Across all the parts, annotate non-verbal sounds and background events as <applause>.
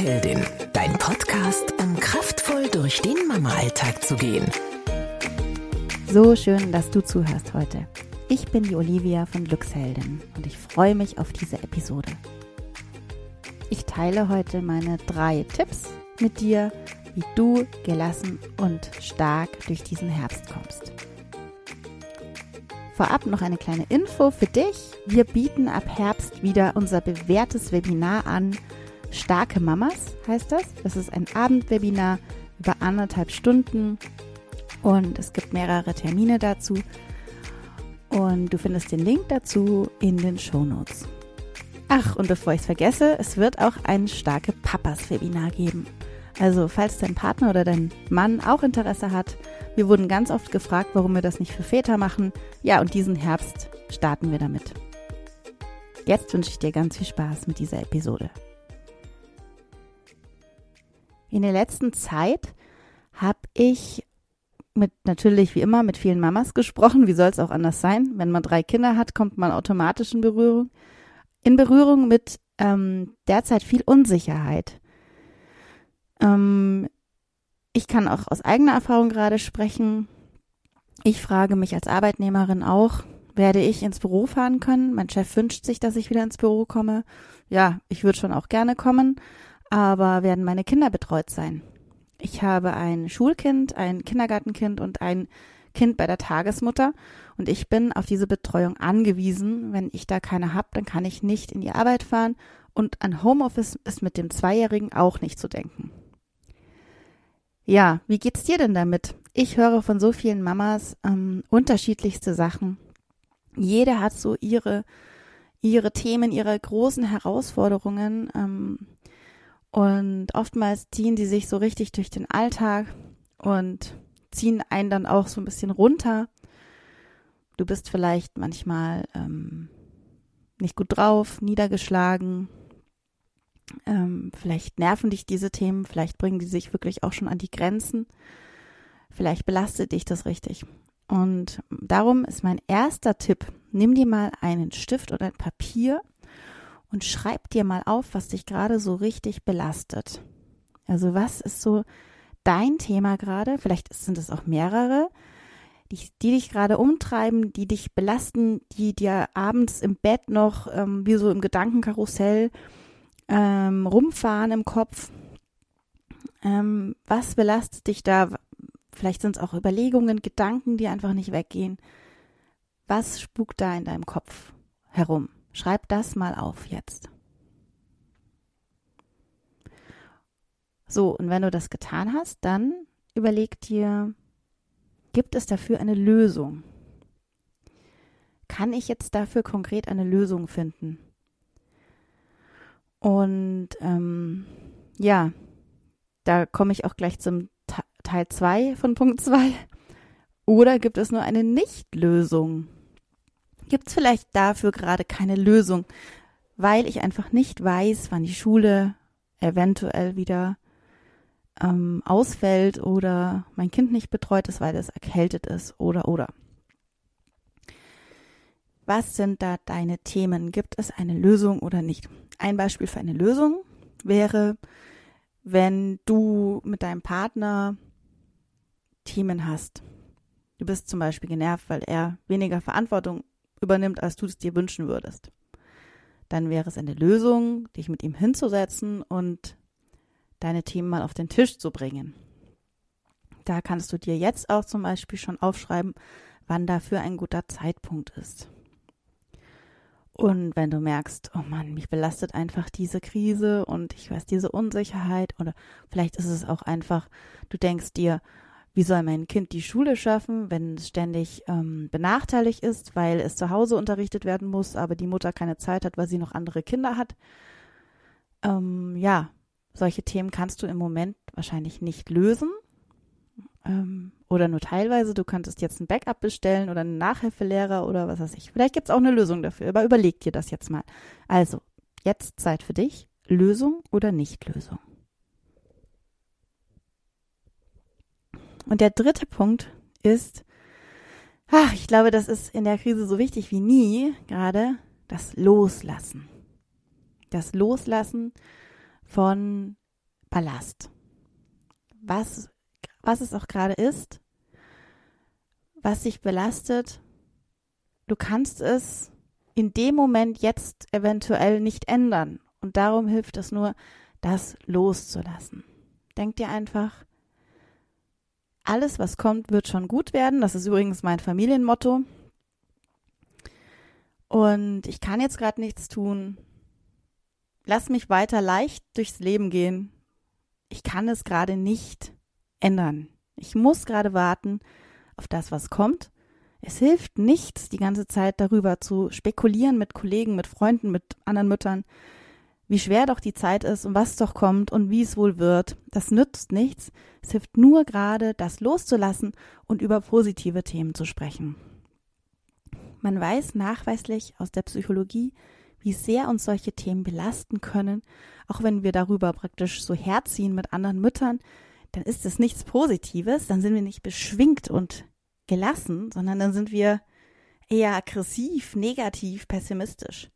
Glücksheldin, dein Podcast, um kraftvoll durch den Mama-Alltag zu gehen. So schön, dass du zuhörst heute. Ich bin die Olivia von Glücksheldin und ich freue mich auf diese Episode. Ich teile heute meine drei Tipps mit dir, wie du gelassen und stark durch diesen Herbst kommst. Vorab noch eine kleine Info für dich. Wir bieten ab Herbst wieder unser bewährtes Webinar an. Starke Mamas heißt das. Das ist ein Abendwebinar über anderthalb Stunden und es gibt mehrere Termine dazu. Und du findest den Link dazu in den Show Notes. Ach, und bevor ich es vergesse, es wird auch ein starke Papas-Webinar geben. Also, falls dein Partner oder dein Mann auch Interesse hat, wir wurden ganz oft gefragt, warum wir das nicht für Väter machen. Ja, und diesen Herbst starten wir damit. Jetzt wünsche ich dir ganz viel Spaß mit dieser Episode. In der letzten Zeit habe ich mit natürlich wie immer mit vielen Mamas gesprochen. Wie soll es auch anders sein? Wenn man drei Kinder hat, kommt man automatisch in Berührung in Berührung mit ähm, derzeit viel Unsicherheit. Ähm, ich kann auch aus eigener Erfahrung gerade sprechen. Ich frage mich als Arbeitnehmerin auch, werde ich ins Büro fahren können? Mein Chef wünscht sich, dass ich wieder ins Büro komme. Ja, ich würde schon auch gerne kommen, aber werden meine Kinder betreut sein? Ich habe ein Schulkind, ein Kindergartenkind und ein Kind bei der Tagesmutter und ich bin auf diese Betreuung angewiesen. Wenn ich da keine habe, dann kann ich nicht in die Arbeit fahren und an Homeoffice ist mit dem Zweijährigen auch nicht zu denken. Ja, wie geht's dir denn damit? Ich höre von so vielen Mamas ähm, unterschiedlichste Sachen. Jede hat so ihre ihre Themen, ihre großen Herausforderungen. Ähm, und oftmals ziehen die sich so richtig durch den Alltag und ziehen einen dann auch so ein bisschen runter. Du bist vielleicht manchmal ähm, nicht gut drauf, niedergeschlagen. Ähm, vielleicht nerven dich diese Themen, vielleicht bringen die sich wirklich auch schon an die Grenzen. Vielleicht belastet dich das richtig. Und darum ist mein erster Tipp, nimm dir mal einen Stift oder ein Papier und schreib dir mal auf, was dich gerade so richtig belastet. Also was ist so dein Thema gerade? Vielleicht sind es auch mehrere, die, die dich gerade umtreiben, die dich belasten, die dir abends im Bett noch ähm, wie so im Gedankenkarussell ähm, rumfahren im Kopf. Ähm, was belastet dich da? Vielleicht sind es auch Überlegungen, Gedanken, die einfach nicht weggehen. Was spukt da in deinem Kopf herum? Schreib das mal auf jetzt. So, und wenn du das getan hast, dann überleg dir, gibt es dafür eine Lösung? Kann ich jetzt dafür konkret eine Lösung finden? Und ähm, ja, da komme ich auch gleich zum Teil 2 von Punkt 2. Oder gibt es nur eine Nichtlösung? Gibt es vielleicht dafür gerade keine Lösung, weil ich einfach nicht weiß, wann die Schule eventuell wieder ähm, ausfällt oder mein Kind nicht betreut ist, weil es erkältet ist oder oder. Was sind da deine Themen? Gibt es eine Lösung oder nicht? Ein Beispiel für eine Lösung wäre, wenn du mit deinem Partner Themen hast. Du bist zum Beispiel genervt, weil er weniger Verantwortung übernimmt, als du es dir wünschen würdest. Dann wäre es eine Lösung, dich mit ihm hinzusetzen und deine Themen mal auf den Tisch zu bringen. Da kannst du dir jetzt auch zum Beispiel schon aufschreiben, wann dafür ein guter Zeitpunkt ist. Und wenn du merkst, oh Mann, mich belastet einfach diese Krise und ich weiß diese Unsicherheit oder vielleicht ist es auch einfach, du denkst dir, wie soll mein Kind die Schule schaffen, wenn es ständig ähm, benachteiligt ist, weil es zu Hause unterrichtet werden muss, aber die Mutter keine Zeit hat, weil sie noch andere Kinder hat. Ähm, ja, solche Themen kannst du im Moment wahrscheinlich nicht lösen ähm, oder nur teilweise. Du könntest jetzt ein Backup bestellen oder einen Nachhilfelehrer oder was weiß ich. Vielleicht gibt es auch eine Lösung dafür, aber überleg dir das jetzt mal. Also, jetzt Zeit für dich. Lösung oder Nicht-Lösung? Und der dritte Punkt ist, ach, ich glaube, das ist in der Krise so wichtig wie nie gerade, das Loslassen. Das Loslassen von Ballast. Was, was es auch gerade ist, was dich belastet, du kannst es in dem Moment jetzt eventuell nicht ändern. Und darum hilft es nur, das loszulassen. Denk dir einfach, alles, was kommt, wird schon gut werden. Das ist übrigens mein Familienmotto. Und ich kann jetzt gerade nichts tun. Lass mich weiter leicht durchs Leben gehen. Ich kann es gerade nicht ändern. Ich muss gerade warten auf das, was kommt. Es hilft nichts, die ganze Zeit darüber zu spekulieren mit Kollegen, mit Freunden, mit anderen Müttern, wie schwer doch die Zeit ist und was doch kommt und wie es wohl wird. Das nützt nichts. Es hilft nur gerade, das loszulassen und über positive Themen zu sprechen. Man weiß nachweislich aus der Psychologie, wie sehr uns solche Themen belasten können, auch wenn wir darüber praktisch so herziehen mit anderen Müttern, dann ist es nichts Positives, dann sind wir nicht beschwingt und gelassen, sondern dann sind wir eher aggressiv, negativ, pessimistisch.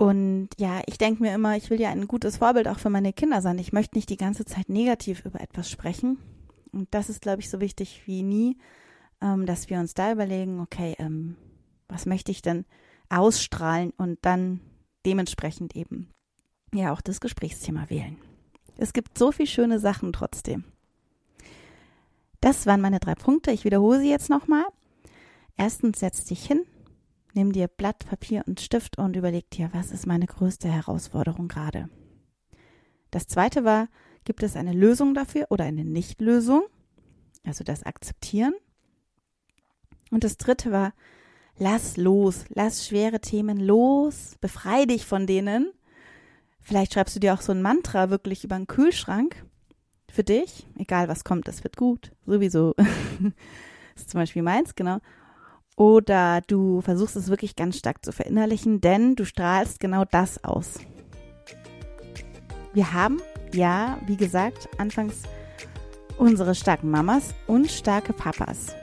Und ja, ich denke mir immer, ich will ja ein gutes Vorbild auch für meine Kinder sein. Ich möchte nicht die ganze Zeit negativ über etwas sprechen. Und das ist, glaube ich, so wichtig wie nie, ähm, dass wir uns da überlegen, okay, ähm, was möchte ich denn ausstrahlen und dann dementsprechend eben ja auch das Gesprächsthema wählen. Es gibt so viele schöne Sachen trotzdem. Das waren meine drei Punkte. Ich wiederhole sie jetzt nochmal. Erstens, setz dich hin, nimm dir Blatt, Papier und Stift und überleg dir, was ist meine größte Herausforderung gerade. Das zweite war, gibt es eine Lösung dafür oder eine Nichtlösung? Also das Akzeptieren. Und das dritte war, lass los, lass schwere Themen los, befrei dich von denen. Vielleicht schreibst du dir auch so ein Mantra wirklich über den Kühlschrank für dich, egal was kommt, es wird gut, sowieso. <laughs> das ist zum Beispiel meins, genau. Oder du versuchst es wirklich ganz stark zu verinnerlichen, denn du strahlst genau das aus. Wir haben, ja, wie gesagt, anfangs unsere starken Mamas und starke Papas.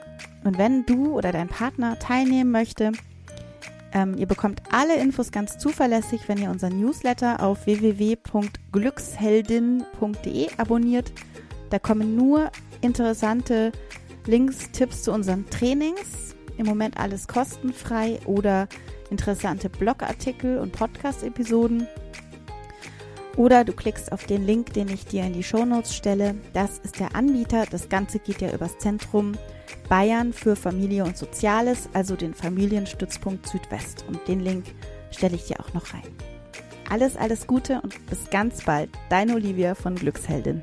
Und wenn du oder dein Partner teilnehmen möchte, ähm, ihr bekommt alle Infos ganz zuverlässig, wenn ihr unseren Newsletter auf www.glücksheldin.de abonniert. Da kommen nur interessante Links, Tipps zu unseren Trainings. Im Moment alles kostenfrei oder interessante Blogartikel und Podcast-Episoden. Oder du klickst auf den Link, den ich dir in die Shownotes stelle. Das ist der Anbieter. Das Ganze geht ja übers Zentrum Bayern für Familie und Soziales, also den Familienstützpunkt Südwest. Und den Link stelle ich dir auch noch rein. Alles, alles Gute und bis ganz bald. Deine Olivia von Glücksheldin.